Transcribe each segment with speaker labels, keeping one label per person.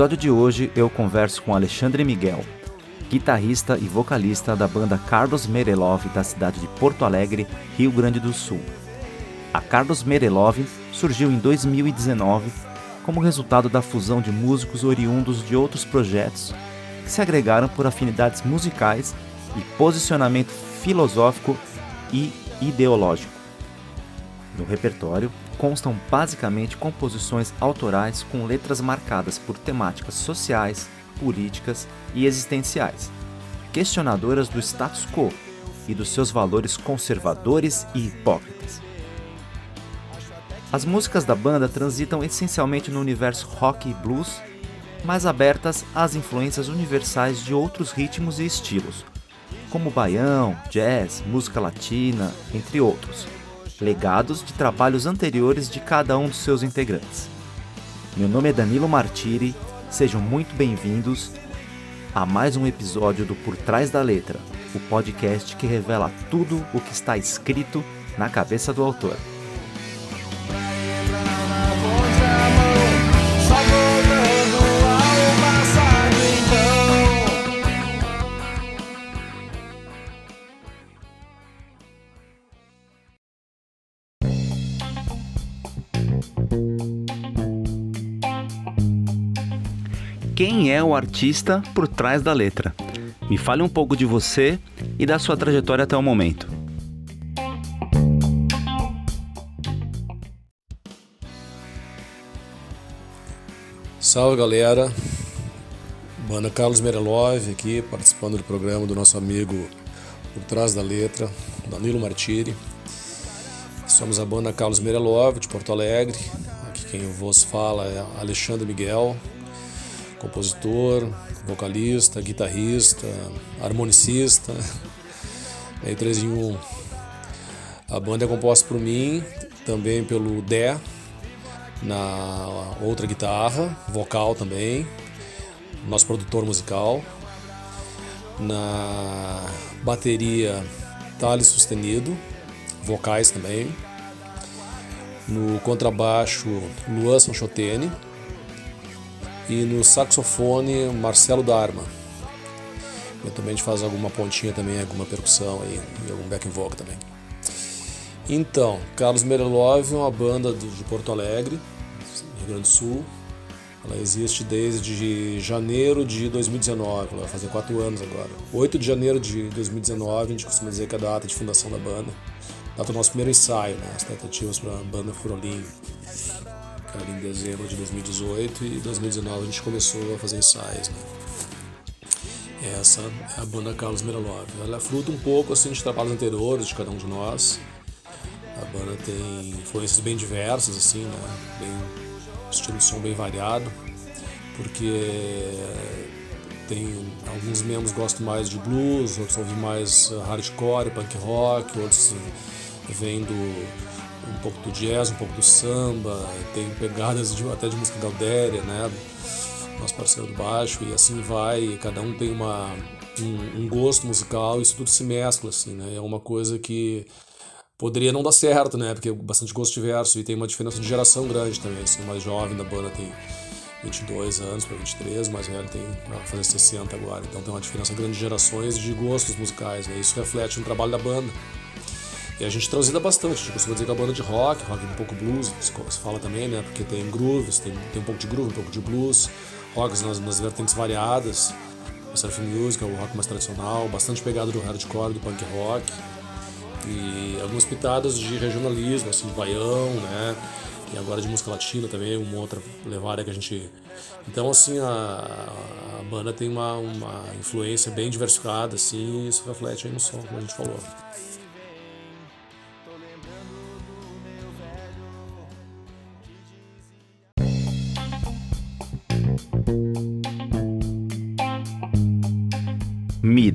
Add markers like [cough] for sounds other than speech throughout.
Speaker 1: episódio de hoje eu converso com Alexandre Miguel, guitarrista e vocalista da banda Carlos Merelov da cidade de Porto Alegre, Rio Grande do Sul. A Carlos Merelov surgiu em 2019 como resultado da fusão de músicos oriundos de outros projetos que se agregaram por afinidades musicais e posicionamento filosófico e ideológico. No repertório constam basicamente composições autorais com letras marcadas por temáticas sociais, políticas e existenciais, questionadoras do status quo e dos seus valores conservadores e hipócritas. As músicas da banda transitam essencialmente no universo rock e blues, mas abertas às influências universais de outros ritmos e estilos, como baião, jazz, música latina, entre outros, legados de trabalhos anteriores de cada um dos seus integrantes. Meu nome é Danilo Martiri, sejam muito bem-vindos a mais um episódio do Por Trás da Letra, o podcast que revela tudo o que está escrito na cabeça do autor. Quem é o artista por trás da letra? Me fale um pouco de você e da sua trajetória até o momento.
Speaker 2: Salve galera, banda Carlos Merelov aqui participando do programa do nosso amigo Por Trás da Letra, Danilo Martiri. Somos a banda Carlos Merelov de Porto Alegre. Quem vos fala é Alexandre Miguel, compositor, vocalista, guitarrista, harmonicista, [laughs] é três em um. A banda é composta por mim, também pelo Dé, na outra guitarra, vocal também, nosso produtor musical. Na bateria, Thales Sustenido, vocais também. No contrabaixo, Luan Sanchotene. E no saxofone, Marcelo Dharma. Eventualmente faz alguma pontinha também, alguma percussão aí, e algum back vocal também. Então, Carlos Merelov é uma banda de Porto Alegre, Rio Grande do Sul. Ela existe desde janeiro de 2019, ela vai fazer quatro anos agora. 8 de janeiro de 2019, a gente costuma dizer que é a data de fundação da banda. Data do nosso primeiro ensaio, né? As tentativas para a banda Furolim, era em dezembro de 2018, e em 2019 a gente começou a fazer ensaios, né? Essa é a banda Carlos Merelov. Ela é fruto um pouco assim de trabalhos anteriores de cada um de nós. A banda tem influências bem diversas, assim, né? Bem, estilo de som bem variado, porque tem alguns membros gostam mais de blues, outros ouvem mais eh, hardcore, punk rock, outros vêm do um pouco do jazz, um pouco do samba, tem pegadas de- até de música gaudéria, né? Nosso parceiro do baixo, e assim vai, cada um tem uma, um, um gosto musical, isso tudo se mescla, assim, né? É uma coisa que poderia não dar certo, né? Porque é bastante gosto diverso e tem uma diferença de geração grande também. Assim, o mais jovem da banda tem 22 anos para 23, o mais velho tem vai fazer 60 agora. Então tem uma diferença grande de gerações de gostos musicais, né? Isso reflete no trabalho da banda. E a gente transita bastante, a gente costuma dizer que é uma banda de rock, rock um pouco blues, se fala também, né? Porque tem grooves, tem, tem um pouco de groove, um pouco de blues, rocks nas, nas vertentes variadas, o surf music, o rock mais tradicional, bastante pegado do hardcore, do punk rock e algumas pitadas de regionalismo, assim, de baião, né? E agora de música latina também, uma outra levada que a gente. Então, assim, a, a banda tem uma, uma influência bem diversificada, assim, e isso reflete aí no som, como a gente falou.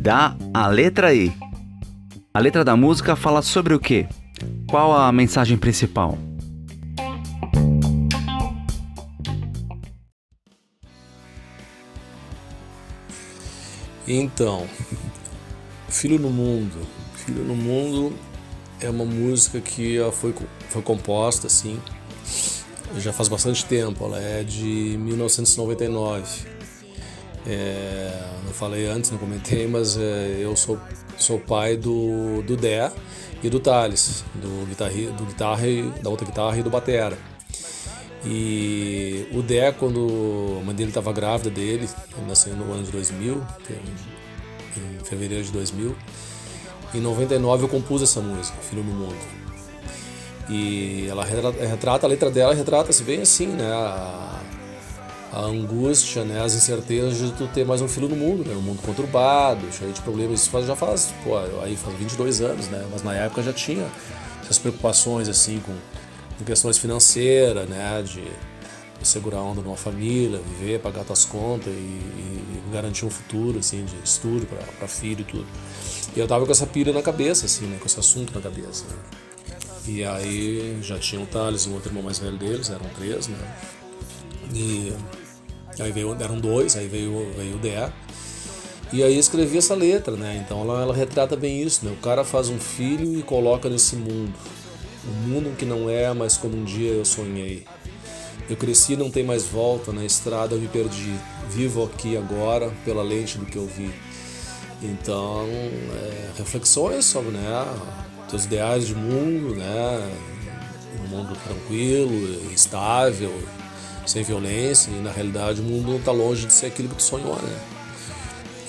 Speaker 1: dá a letra E. A letra da música fala sobre o quê? Qual a mensagem principal?
Speaker 2: Então, Filho no Mundo. Filho no Mundo é uma música que foi, foi composta assim já faz bastante tempo, ela é de 1999. É, não falei antes, não comentei, mas é, eu sou, sou pai do, do Dé e do Thales, do, guitarri, do guitarra, da outra guitarra e do batera. E o Dé, quando a mãe dele estava grávida dele, ele nasceu no ano de 2000, em fevereiro de 2000, em 99 eu compus essa música, Filho no Mundo. E ela retrata, retrata a letra dela retrata-se bem assim, né? A, a, angústia, né? As incertezas de tu ter mais um filho no mundo, né? Um mundo conturbado, cheio de problemas. Isso já faz, pô, aí faz 22 anos, né? Mas na época já tinha essas preocupações assim com, com questões financeiras, né? De, de segurar a onda numa família, viver, pagar tuas contas e, e, garantir um futuro, assim, de estudo para filho e tudo. E eu tava com essa pilha na cabeça, assim, né? Com esse assunto na cabeça. Né? E aí já tinha o Thales e um outro irmão mais velho deles, eram três, né? E aí veio, eram dois, aí veio, veio o DEA. E aí escrevi essa letra, né? Então ela, ela retrata bem isso, né? O cara faz um filho e coloca nesse mundo. Um mundo que não é, mas como um dia eu sonhei. Eu cresci não tem mais volta, na estrada eu me perdi. Vivo aqui agora pela lente do que eu vi. Então, é, reflexões sobre, né? teus ideais de mundo, né? Um mundo tranquilo, estável, sem violência, e na realidade o mundo está longe de ser aquilo que tu sonhou, né?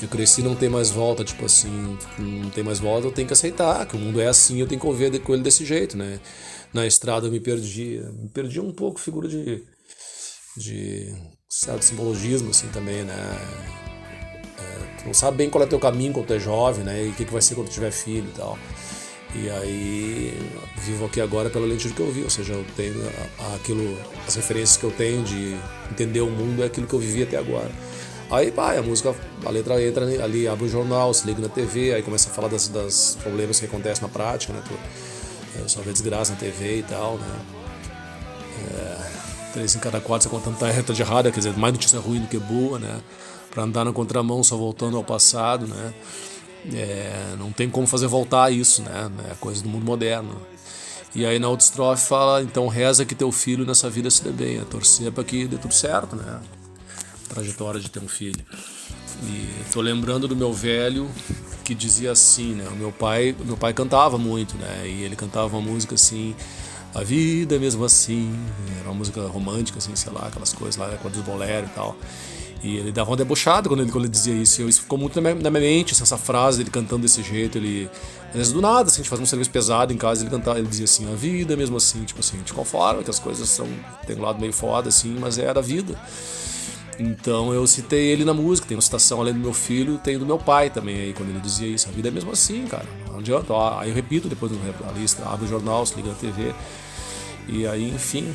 Speaker 2: Eu cresci não tem mais volta, tipo assim, não tem mais volta, eu tenho que aceitar que o mundo é assim, eu tenho que conviver com ele desse jeito, né? Na estrada eu me perdi, me perdi um pouco figura de de certo simbologismo assim também, né? É, tu não sabe bem qual é teu caminho quando tu é jovem, né? E o que, que vai ser quando tiver filho e tal. E aí vivo aqui agora pela lente que eu vi, ou seja, eu tenho aquilo, as referências que eu tenho de entender o mundo é aquilo que eu vivi até agora. Aí, pá, a música, a letra entra ali, abre o jornal, se liga na TV, aí começa a falar das, das problemas que acontecem na prática, né? Tu, é, só vê desgraça na TV e tal, né? É, três em cada quatro você contando tá reta de errada, quer dizer, mais notícia ruim do que boa, né? Pra andar na contramão só voltando ao passado, né? É, não tem como fazer voltar isso, né? É coisa do mundo moderno. E aí na outra estrofe fala, então reza que teu filho nessa vida se dê bem, é torcer para que dê tudo certo, né? trajetória de ter um filho. E tô lembrando do meu velho que dizia assim, né? O meu pai, meu pai cantava muito, né? E ele cantava uma música assim, a vida é mesmo assim, era uma música romântica assim, sei lá, aquelas coisas lá, com dos bolero e tal. E ele dava uma debochada quando ele, quando ele dizia isso. Isso ficou muito na minha, na minha mente, assim, essa frase, ele cantando desse jeito. Ele, às vezes do nada, assim, a gente faz um serviço pesado em casa, ele cantava, ele dizia assim, a vida mesmo assim, tipo assim, a gente conforma que as coisas são, tem um lado meio foda, assim, mas era a vida. Então eu citei ele na música, tem uma citação além do meu filho, tem do meu pai também aí, quando ele dizia isso. A vida é mesmo assim, cara. Não adianta. Aí eu repito depois da lista, abre o jornal, se liga na TV. E aí, enfim,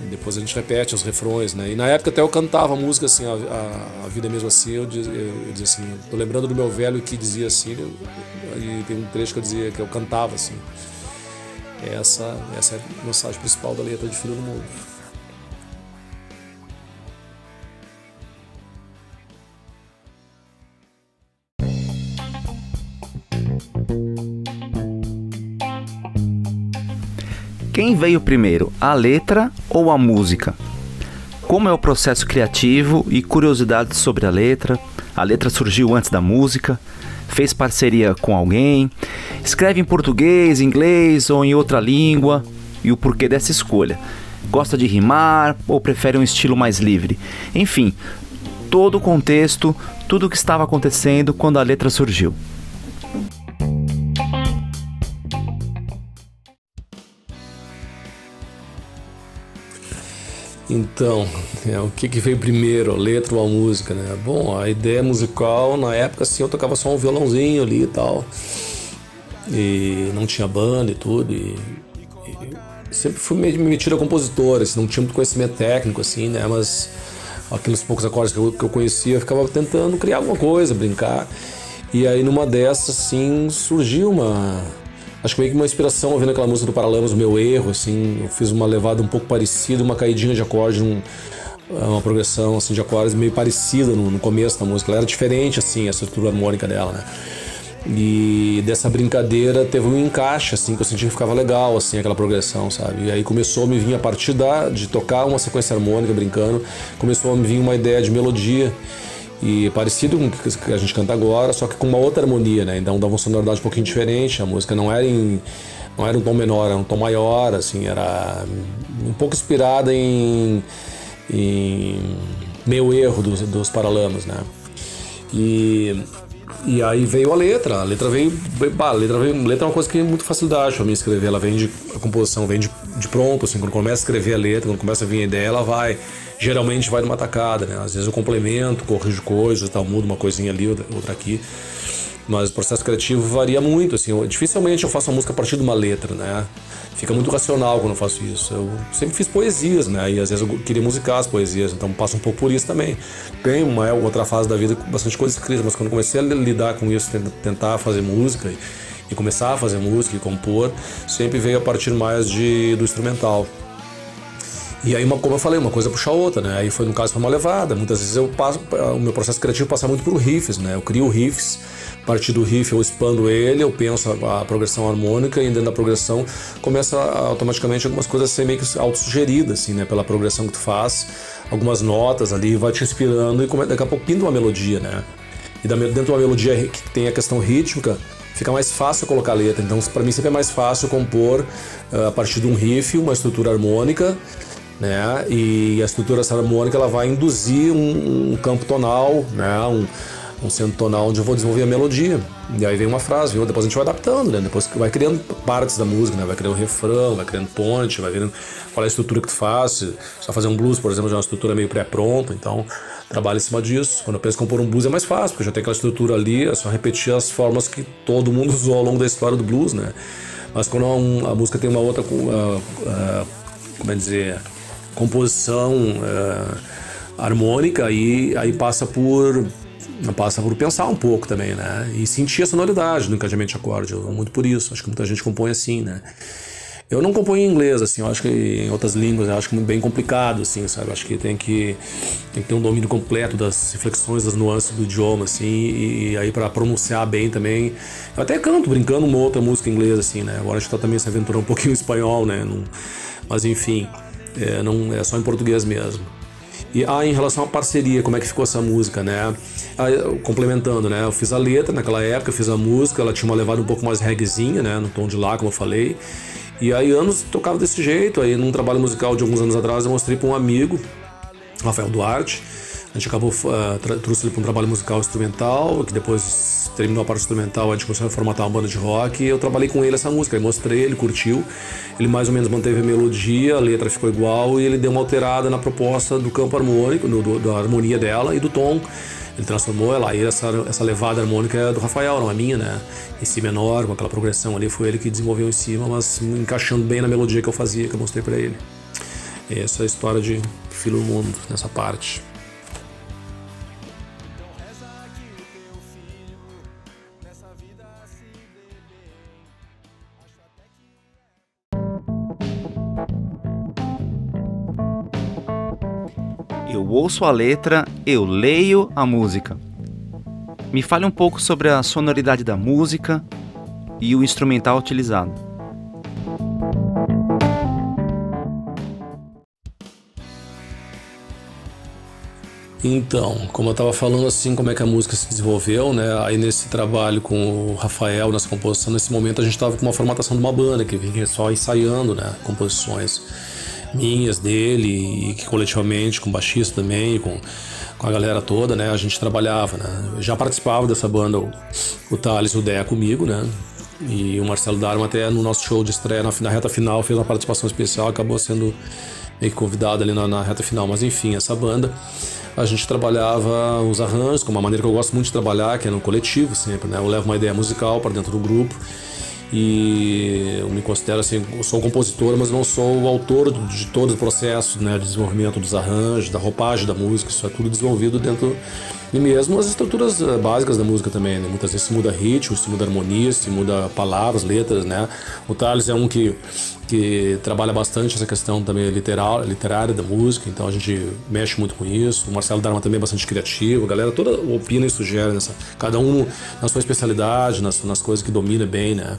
Speaker 2: e depois a gente repete os refrões, né? E na época até eu cantava a música assim, a, a, a vida é mesmo assim, eu, eu, eu dizia assim, tô lembrando do meu velho que dizia assim, eu, e tem um trecho que eu dizia que eu cantava assim. Essa, essa é a mensagem principal da letra de Filho do Mundo.
Speaker 1: Quem veio primeiro, a letra ou a música? Como é o processo criativo e curiosidades sobre a letra? A letra surgiu antes da música? Fez parceria com alguém? Escreve em português, inglês ou em outra língua? E o porquê dessa escolha? Gosta de rimar ou prefere um estilo mais livre? Enfim, todo o contexto, tudo o que estava acontecendo quando a letra surgiu.
Speaker 2: Então, é, o que, que veio primeiro, a letra ou a música, né? Bom, a ideia musical, na época, assim, eu tocava só um violãozinho ali e tal. E não tinha banda e tudo. E, e sempre fui meio metido a compositor, assim, não tinha muito conhecimento técnico, assim, né? Mas aqueles poucos acordes que eu, que eu conhecia, eu ficava tentando criar alguma coisa, brincar. E aí, numa dessas, assim, surgiu uma Acho que meio que uma inspiração ouvindo aquela música do Paralamas, o meu erro, assim, eu fiz uma levada um pouco parecida, uma caidinha de acorde num, é uma progressão assim de acordes meio parecida no, no, começo da música. Ela era diferente assim a estrutura harmônica dela, né? E dessa brincadeira teve um encaixe assim que eu senti que ficava legal assim aquela progressão, sabe? E aí começou a me vir a partir da de tocar uma sequência harmônica brincando, começou a me vir uma ideia de melodia e parecido com o que a gente canta agora, só que com uma outra harmonia, né? Então dava uma sonoridade um pouquinho diferente. A música não era em não era um tom menor, era um tom maior, assim, era um pouco inspirada em, em meio erro dos, dos Paralamas, né? E, e aí veio a letra, a letra veio, a letra veio, a letra é uma coisa que é muito facilidade para mim escrever, ela vem de, a composição vem de, de pronto, assim, quando começa a escrever a letra, quando começa a vir a ideia, ela vai, geralmente vai numa tacada, né? Às vezes eu complemento, corrijo coisas, tal, mudo uma coisinha ali, outra aqui, mas o processo criativo varia muito, assim, eu, dificilmente eu faço uma música a partir de uma letra, né? Fica muito racional quando eu faço isso. Eu sempre fiz poesias, né? E às vezes eu queria musicar as poesias, então passo um pouco por isso também. Tem uma outra fase da vida com bastante coisa escrita, mas quando comecei a lidar com isso, tentar fazer música e, e começar a fazer música e compor, sempre veio a partir mais de, do instrumental. E aí, uma, como eu falei, uma coisa puxa a outra, né? Aí foi, no caso, foi uma levada. Muitas vezes eu passo, o meu processo criativo passa muito por riffs, né? Eu crio riffs partir do riff eu expando ele, eu penso a, a progressão harmônica e dentro da progressão começa automaticamente algumas coisas a ser meio que autossugeridas, assim, né? Pela progressão que tu faz, algumas notas ali, vai te inspirando e come, daqui a pouco pinta uma melodia, né? E dentro de uma melodia que tem a questão rítmica, fica mais fácil colocar letra. Então, para mim sempre é mais fácil compor uh, a partir de um riff, uma estrutura harmônica, né? E a estrutura harmônica ela vai induzir um, um campo tonal, né? Um, um centro tonal onde eu vou desenvolver a melodia. E aí vem uma frase, viu? depois a gente vai adaptando, né? Depois vai criando partes da música, né? Vai criando refrão, vai criando ponte, vai vendo qual é a estrutura que tu faz. Só fazer um blues, por exemplo, já é uma estrutura meio pré-pronta, então trabalho em cima disso. Quando eu penso em compor um blues é mais fácil, porque já tem aquela estrutura ali, é só repetir as formas que todo mundo [laughs] usou ao longo da história do blues, né? Mas quando a, música tem uma outra, uh, uh, como é dizer, composição uh, harmônica, aí, aí passa por passa por pensar um pouco também, né? E sentir a sonoridade do encadeamento de acorde. Eu, muito por isso. Acho que muita gente compõe assim, né? Eu não componho em inglês, assim, eu acho que em outras línguas eu acho que bem complicado, assim, sabe? Eu acho que tem que, tem que ter um domínio completo das inflexões, das nuances do idioma, assim, e, e aí para pronunciar bem também. Eu até canto brincando uma outra música em inglês, assim, né? Agora a gente tá também se aventurando um pouquinho em espanhol, né? Não, mas enfim, é, não, é só em português mesmo. E ah, em relação à parceria, como é que ficou essa música, né? Ah, complementando, né? Eu fiz a letra naquela época, fiz a música, ela tinha uma levada um pouco mais reggaezinha, né? No tom de lá, como eu falei. E aí anos tocava desse jeito. Aí num trabalho musical de alguns anos atrás eu mostrei para um amigo, Rafael Duarte. A gente acabou uh, trouxe ele para um trabalho musical instrumental, que depois terminou a parte instrumental, a gente começou a formatar uma banda de rock e eu trabalhei com ele essa música, aí mostrei, ele curtiu. Ele mais ou menos manteve a melodia, a letra ficou igual e ele deu uma alterada na proposta do campo harmônico, do, do, da harmonia dela e do tom. Ele transformou ela e essa, essa levada harmônica é do Rafael, não é minha, né? Em si menor, com aquela progressão ali, foi ele que desenvolveu em cima, mas encaixando bem na melodia que eu fazia, que eu mostrei para ele. Essa é a história de Filho Mundo, nessa parte.
Speaker 1: Ouço a letra, eu leio a música. Me fale um pouco sobre a sonoridade da música e o instrumental utilizado.
Speaker 2: Então, como eu estava falando assim, como é que a música se desenvolveu, né? Aí nesse trabalho com o Rafael, nessa composição, nesse momento a gente estava com uma formatação de uma banda que vinha só ensaiando, né? Composições minhas, dele, e que coletivamente, com baixista também, com, com a galera toda, né? A gente trabalhava, né? Eu já participava dessa banda, o, o Thales e o Dé comigo, né? E o Marcelo Darma até no nosso show de estreia, na, na reta final, fez uma participação especial, acabou sendo meio que convidado ali na, na reta final. Mas enfim, essa banda a gente trabalhava os arranjos, com uma maneira que eu gosto muito de trabalhar, que é no coletivo sempre, né? Eu levo uma ideia musical para dentro do grupo e eu me considero assim, sou um compositor, mas não sou o autor de todo o processo, né, de desenvolvimento dos arranjos, da roupagem da música, isso é tudo desenvolvido dentro e mesmo as estruturas eh, básicas da música também, né? Muitas vezes se muda ritmo, se muda harmonia, se muda palavras, letras, né? O Thales é um que que trabalha bastante essa questão também literal, literária da música, então a gente mexe muito com isso. O Marcelo Darma também é bastante criativo, a galera toda opina e sugere nessa, cada um na sua especialidade, nas, nas coisas que domina bem, né?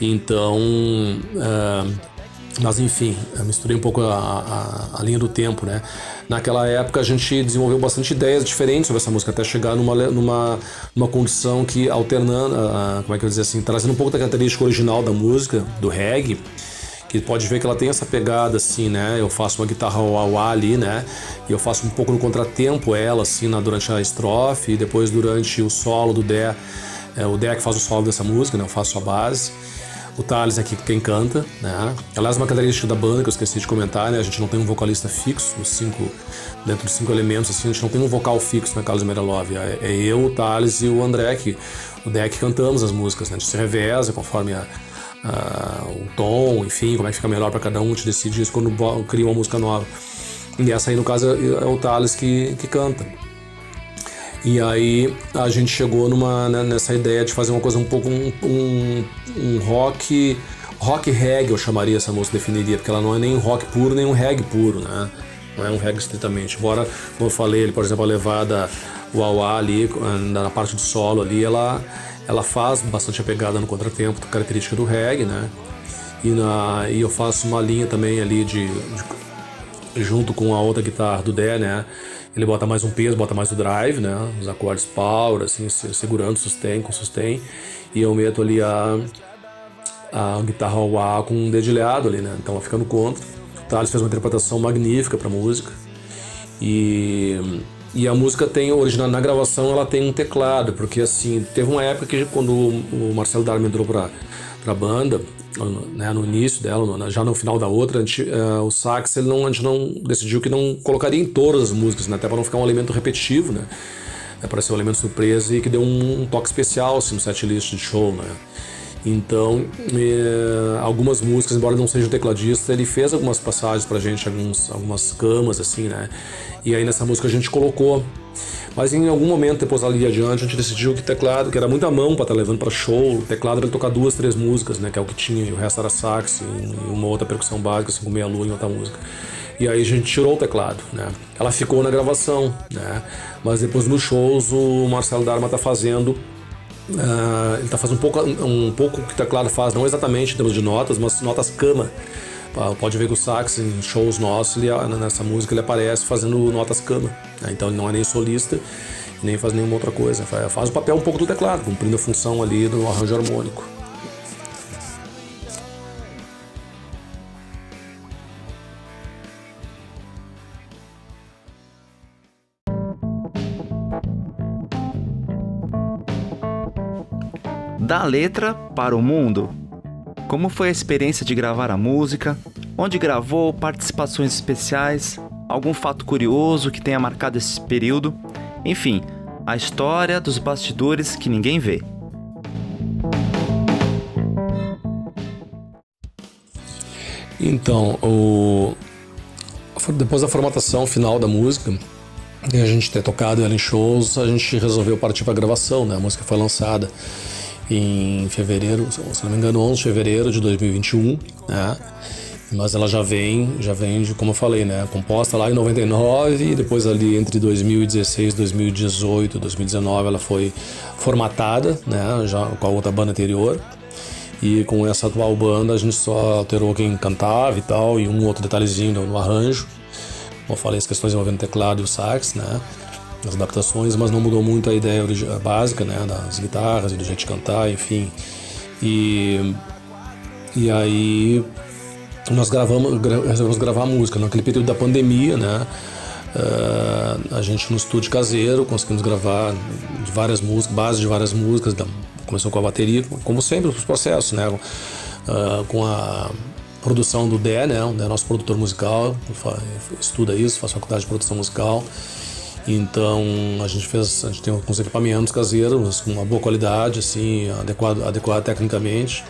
Speaker 2: Então, uh, mas enfim, misturei um pouco a, a, a, linha do tempo, né? Naquela época a gente desenvolveu bastante ideias diferentes sobre essa música, até chegar numa, numa, numa condição que alternando, uh, como é que eu dizer assim, trazendo um pouco da característica original da música, do reggae, que pode ver que ela tem essa pegada assim, né? Eu faço uma guitarra wah ali, né? E eu faço um pouco no contratempo ela assim, na, durante a estrofe e depois durante o solo do Dé, é o Dé que faz o solo dessa música, né? Eu faço a base. O Thales aqui quem canta, né? Aliás, uma característica da banda que eu esqueci de comentar, né? A gente não tem um vocalista fixo, cinco, dentro dos cinco elementos, assim, a gente não tem um vocal fixo na Carlos Merelov. É, é eu, o Thales e o André, que o Deck cantamos as músicas, né? A gente se reveza conforme a, uh, o tom, enfim, como é que fica melhor para cada um, te decide isso quando cria uma música nova. E essa aí, no caso, é o Thales que, que canta. E aí a gente chegou numa, né, nessa ideia de fazer uma coisa um pouco um, um, um, rock rock reggae eu chamaria essa música definiria porque ela não é nem rock puro nem um reggae puro né não é um reggae estritamente embora como eu falei ele por exemplo a levada o auá ali na parte do solo ali ela ela faz bastante a pegada no contratempo, característica do reggae, né? E, na, e eu faço uma linha também ali de, de, junto com a outra guitarra do Dé, né? Ele bota mais um peso, bota mais o drive, né? Os acordes power, assim, segurando sustain com sustain. E eu meto ali a, a guitarra ao A com um dedilhado ali, né? Então ela fica no contra. O Thales fez uma interpretação magnífica para música. E e a música tem, original na gravação, ela tem um teclado, porque assim, teve uma época que quando o Marcelo Darman entrou pra, pra banda, né, no início dela, já no final da outra, gente, uh, o sax ele não, a gente não decidiu que não colocaria em todas as músicas, né, até para não ficar um elemento repetitivo, né, para ser um elemento surpresa e que deu um, um toque especial assim, no set list de show, né. Então, eh, algumas músicas, embora não seja um tecladista, ele fez algumas passagens pra gente, alguns, algumas camas, assim, né? E aí nessa música a gente colocou. Mas em algum momento, depois ali adiante, a gente decidiu que teclado, que era muita mão para estar tá levando para show, o teclado era tocar duas, três músicas, né? Que é o que tinha, e o resto era sax e uma outra percussão básica, assim, com meia lua em outra música. E aí a gente tirou o teclado, né? Ela ficou na gravação, né? Mas depois nos shows o Marcelo Darma tá fazendo Uh, ele está fazendo um pouco, um pouco o que o teclado faz, não exatamente em termos de notas, mas notas cama. Pode ver que o sax em shows nossos, ele, nessa música, ele aparece fazendo notas cama. Né? Então ele não é nem solista, nem faz nenhuma outra coisa. Faz o papel um pouco do teclado, cumprindo a função ali do arranjo harmônico.
Speaker 1: Da letra para o mundo. Como foi a experiência de gravar a música? Onde gravou? Participações especiais? Algum fato curioso que tenha marcado esse período? Enfim, a história dos bastidores que ninguém vê.
Speaker 2: Então, o... depois da formatação final da música, a gente ter tocado ela em shows, a gente resolveu partir para a gravação, né? A música foi lançada em fevereiro, se não me engano, 11 de fevereiro de 2021, né? Mas ela já vem, já vem de, como eu falei, né, composta lá em 99 e depois ali entre 2016, 2018, 2019 ela foi formatada, né, já com a outra banda anterior. E com essa atual banda a gente só alterou quem cantava e tal e um outro detalhezinho no, arranjo. Como eu falei, as questões envolvendo teclado e o sax, né? As adaptações, mas não mudou muito a ideia básica, né, das guitarras e do jeito de cantar, enfim. E, e aí nós gravamos, resolvemos gravar música naquele período da pandemia, né? Uh, a gente no estúdio caseiro conseguimos gravar várias músicas, base de várias músicas, da, começou com a bateria, como sempre os processos, né? Uh, com a produção do Dé, né? O Dé é nosso produtor musical, estuda isso, faz faculdade de produção musical. Então a gente fez, a gente tem alguns equipamentos caseiros com uma boa qualidade, assim, adequado, adequado tecnicamente.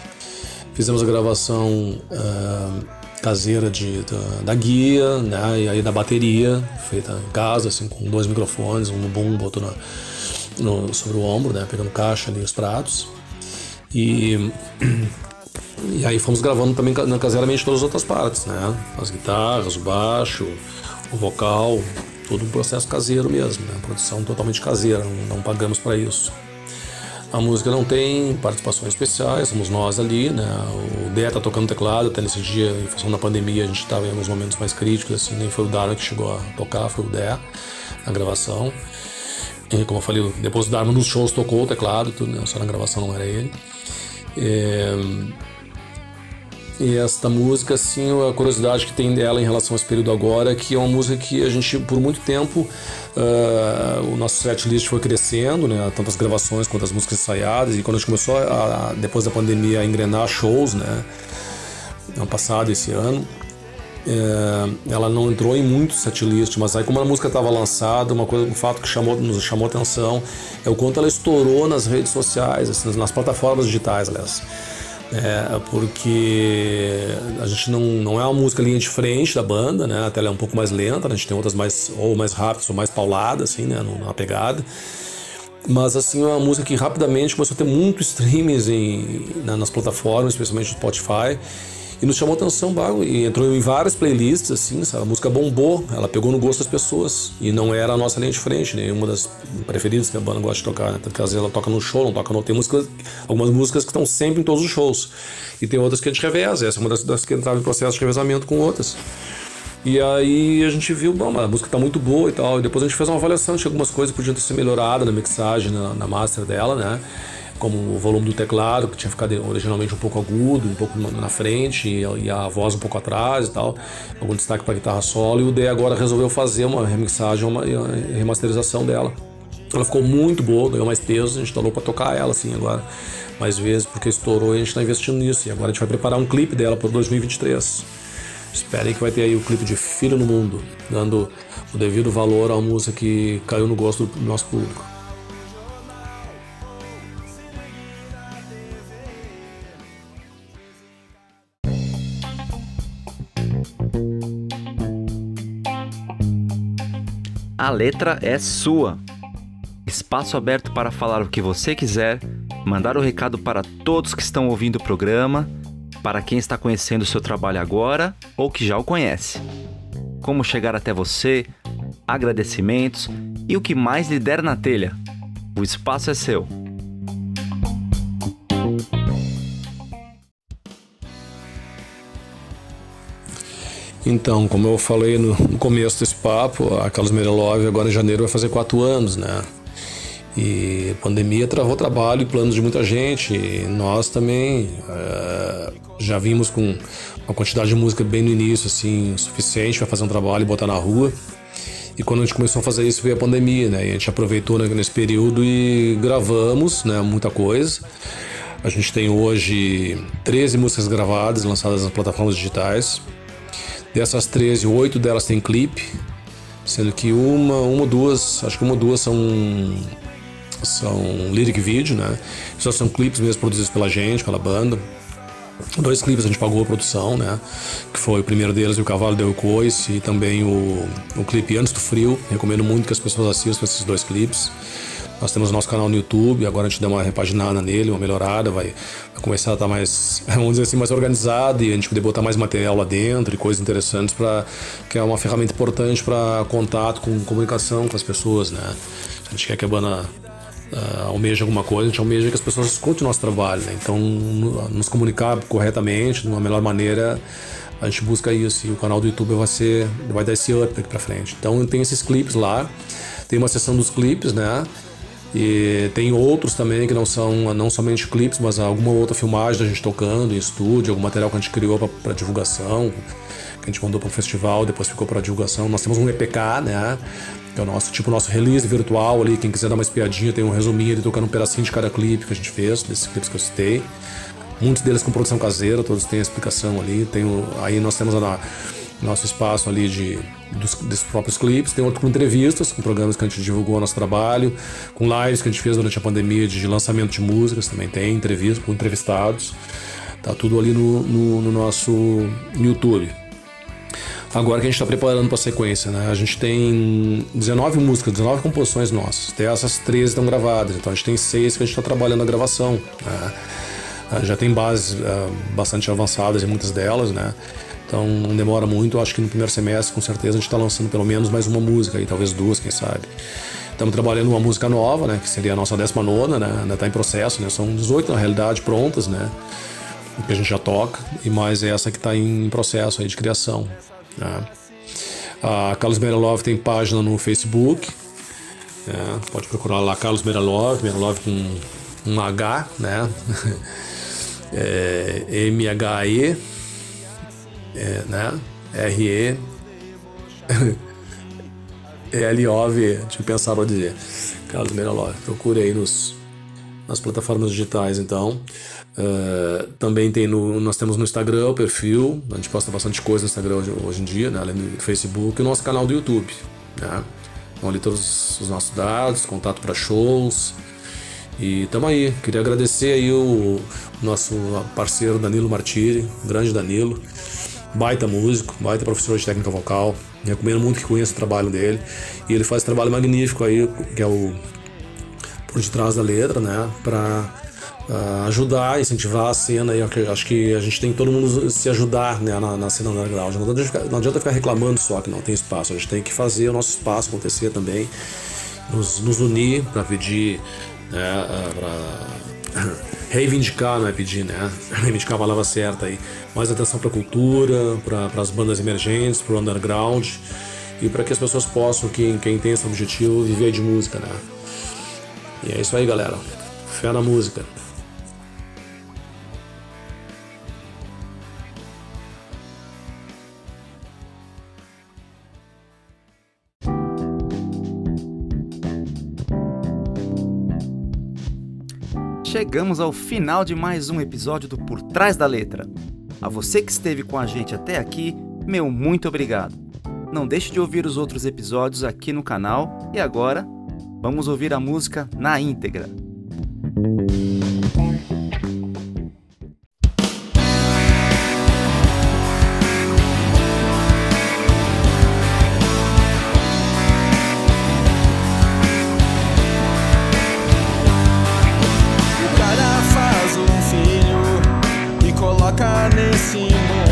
Speaker 2: Fizemos a gravação uh, caseira de, da, da, guia, né, e aí da bateria, feita em casa, assim, com dois microfones, um no bumbo, outro na, no, sobre o ombro, né, pegando caixa ali os pratos. E [clears throat] E aí fomos gravando também caseiramente todas as outras partes, né? As guitarras, o baixo, o vocal, todo um processo caseiro mesmo, né? Produção totalmente caseira, não, não pagamos para isso. A música não tem participações especiais, somos nós ali, né? O Dé tá tocando teclado, até nesse dia, em função da pandemia, a gente estava em alguns momentos mais críticos, assim, nem foi o Dharma que chegou a tocar, foi o Dé na gravação. E, como eu falei, depois o Dharma nos shows tocou o teclado, tudo, né? só na gravação não era ele. É... E esta música, assim, a curiosidade que tem dela em relação a esse período agora é que é uma música que a gente, por muito tempo, uh, o nosso setlist foi crescendo, né? Tanto as gravações quanto as músicas ensaiadas. E quando a gente começou, a, depois da pandemia, a engrenar shows, né? Ano passado, esse ano, é, ela não entrou em muito setlist, mas aí como a música estava lançada, uma coisa, um fato que chamou, nos chamou atenção é o quanto ela estourou nas redes sociais, assim, nas plataformas digitais, aliás. É, porque a gente não, não é uma música linha de frente da banda, né? Até ela é um pouco mais lenta, né? a gente tem outras mais ou mais rápidas ou mais pauladas, assim, né? Na pegada. Mas assim, é uma música que rapidamente começou a ter muito streams em, nas plataformas, especialmente no Spotify. E nos chamou atenção, e entrou em várias playlists, assim? A música bombou, ela pegou no gosto das pessoas. E não era a nossa linha de frente, né? Uma das preferidas que a banda gosta de tocar, né? Porque às vezes ela toca no show, não toca no. Tem músicas, algumas músicas que estão sempre em todos os shows. E tem outras que a gente reveza, essa é uma das, das que entrava em processo de revezamento com outras. E aí a gente viu, bom, a música tá muito boa e tal. E depois a gente fez uma avaliação de algumas coisas podiam ter sido melhoradas na mixagem, na, na master dela, né? Como o volume do teclado, que tinha ficado originalmente um pouco agudo, um pouco na frente e a voz um pouco atrás e tal. Algum destaque para guitarra solo. E o D agora resolveu fazer uma remixagem, uma remasterização dela. Ela ficou muito boa, ganhou mais peso, a gente tá louco para tocar ela assim agora mais vezes, porque estourou e a gente está investindo nisso. E agora a gente vai preparar um clipe dela para 2023. Esperem que vai ter aí o clipe de Filho no Mundo, dando o devido valor à música que caiu no gosto do nosso público.
Speaker 1: A letra é sua. Espaço aberto para falar o que você quiser, mandar o recado para todos que estão ouvindo o programa, para quem está conhecendo o seu trabalho agora ou que já o conhece. Como chegar até você, agradecimentos e o que mais lhe der na telha. O espaço é seu.
Speaker 2: Então, como eu falei no, começo desse papo, a Carlos Merelov agora em janeiro vai fazer quatro anos, né? E a pandemia travou trabalho e planos de muita gente. E nós também é, já vimos com uma quantidade de música bem no início, assim, suficiente para fazer um trabalho e botar na rua. E quando a gente começou a fazer isso veio a pandemia, né? E a gente aproveitou né, nesse período e gravamos, né? Muita coisa. A gente tem hoje 13 músicas gravadas, lançadas nas plataformas digitais. Dessas 13, oito delas têm clipe, sendo que uma, uma duas, acho que uma duas são são lyric video, né? Só são clipes mesmo produzidos pela gente, pela banda. Dois clipes a gente pagou a produção, né? Que foi o primeiro deles, O Cavalo Deu Coice, e também o, o clipe Antes do Frio. Recomendo muito que as pessoas assistam esses dois clipes. Nós temos o nosso canal no YouTube, agora a gente deu uma repaginada nele, uma melhorada, vai, vai começar a estar mais, [laughs] vamos dizer assim, mais organizado e a gente poder botar mais material lá dentro e coisas interessantes para que é uma ferramenta importante para contato, com comunicação com as pessoas, né? A gente quer que a banda uh, almeja alguma coisa, a gente almeja que as pessoas escutem o nosso trabalho, né? Então, nos comunicar corretamente, de uma melhor maneira, a gente busca isso e o canal do YouTube vai ser, vai dar esse up aqui para frente. Então, tem esses clipes lá, tem uma seção dos clipes, né? E tem outros também que não são não somente clipes, mas alguma outra filmagem da gente tocando em estúdio, algum material que a gente criou para divulgação, que a gente mandou para o festival, depois ficou para divulgação. Nós temos um EPK, né? Que é o nosso tipo nosso release virtual ali. Quem quiser dar uma espiadinha, tem um resuminho ali tocando um pedacinho de cada clipe que a gente fez, desses clipes que eu citei. Muitos deles com produção caseira, todos têm a explicação ali. Tem o, aí nós temos a nosso espaço ali de, dos, próprios clipes, tem outro com entrevistas, com programas que a gente divulgou nosso trabalho, com lives que a gente fez durante a pandemia de lançamento de músicas, também tem entrevistas com entrevistados. Tá tudo ali no, no, no nosso YouTube. Agora que a gente está preparando para a sequência, né? A gente tem 19 músicas, 19 composições nossas. Até essas 13 estão gravadas, então a gente tem seis que a gente está trabalhando a gravação. Né? uh, já tem bases uh, bastante avançadas em muitas delas, né? Então não demora muito, acho que no primeiro semestre com certeza a gente está lançando pelo menos mais uma música aí, talvez duas, quem sabe. Estamos trabalhando uma música nova, né, que seria a nossa 19 né, ainda está em processo, né, são 18 na realidade prontas, né, que a gente já toca, e mais essa que está em processo aí de criação. Né. A Carlos Meralov tem página no Facebook, né, pode procurar lá Carlos Meralov, Meralov com um H, né, [laughs] é, M-H-E, é, né, R-E. L-O-V, [laughs] deixa eu pensar pra dizer. Carlos Meralov. Procure aí nos, nas plataformas digitais, então. Uh, também tem no, nós temos no Instagram o perfil, a gente posta bastante coisa no Instagram hoje, hoje em dia, né, além do Facebook, e o nosso canal do YouTube. Né? Então ali todos os nossos dados, contato para shows. E tamo aí. Queria agradecer aí o nosso parceiro Danilo Martiri, grande Danilo baita músico, baita professor de técnica vocal. Recomendo muito que conheça o trabalho dele. E ele faz um trabalho magnífico aí, que é o por detrás da letra, né? Pra uh, ajudar, incentivar a cena. E acho que a gente tem que todo mundo se ajudar né, na, na cena underground. Não adianta, ficar, não adianta ficar reclamando só que não tem espaço. A gente tem que fazer o nosso espaço acontecer também. Nos, nos unir para pedir. Né, uh, pra reivindicar, não é pedir, né? Reivindicar a palavra certa aí. Mais atenção para a cultura, para as bandas emergentes, para o underground e para que as pessoas possam, quem, quem tem esse objetivo, viver de música, né? E é isso aí, galera. Fé na música.
Speaker 1: Chegamos ao final de mais um episódio do Por Trás da Letra. A você que esteve com a gente até aqui, meu muito obrigado. Não deixe de ouvir os outros episódios aqui no canal e agora vamos ouvir a música na íntegra.
Speaker 3: Acho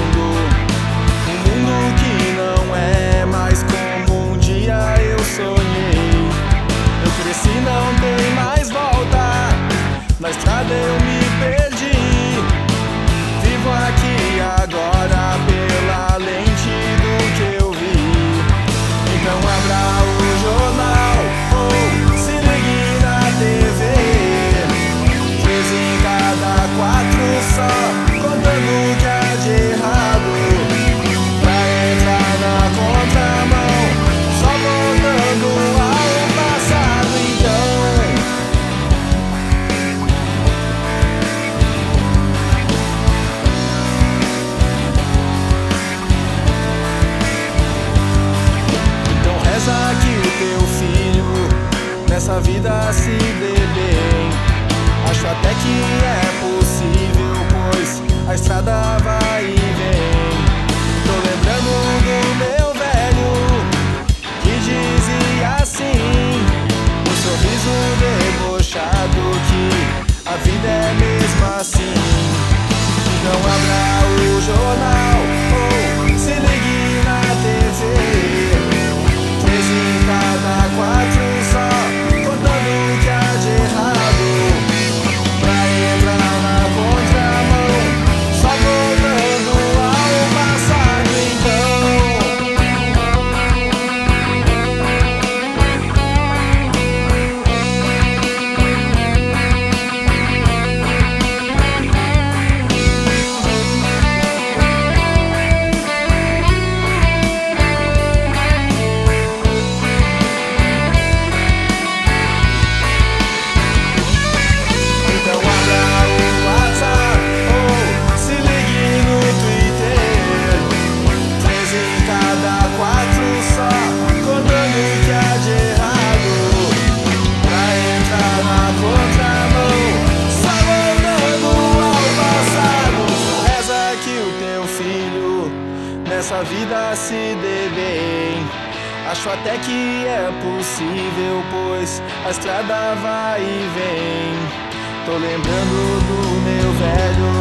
Speaker 3: Tô lembrando do meu velho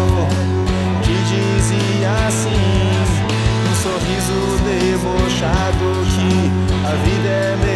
Speaker 3: que dizia assim, um sorriso debochado que a vida é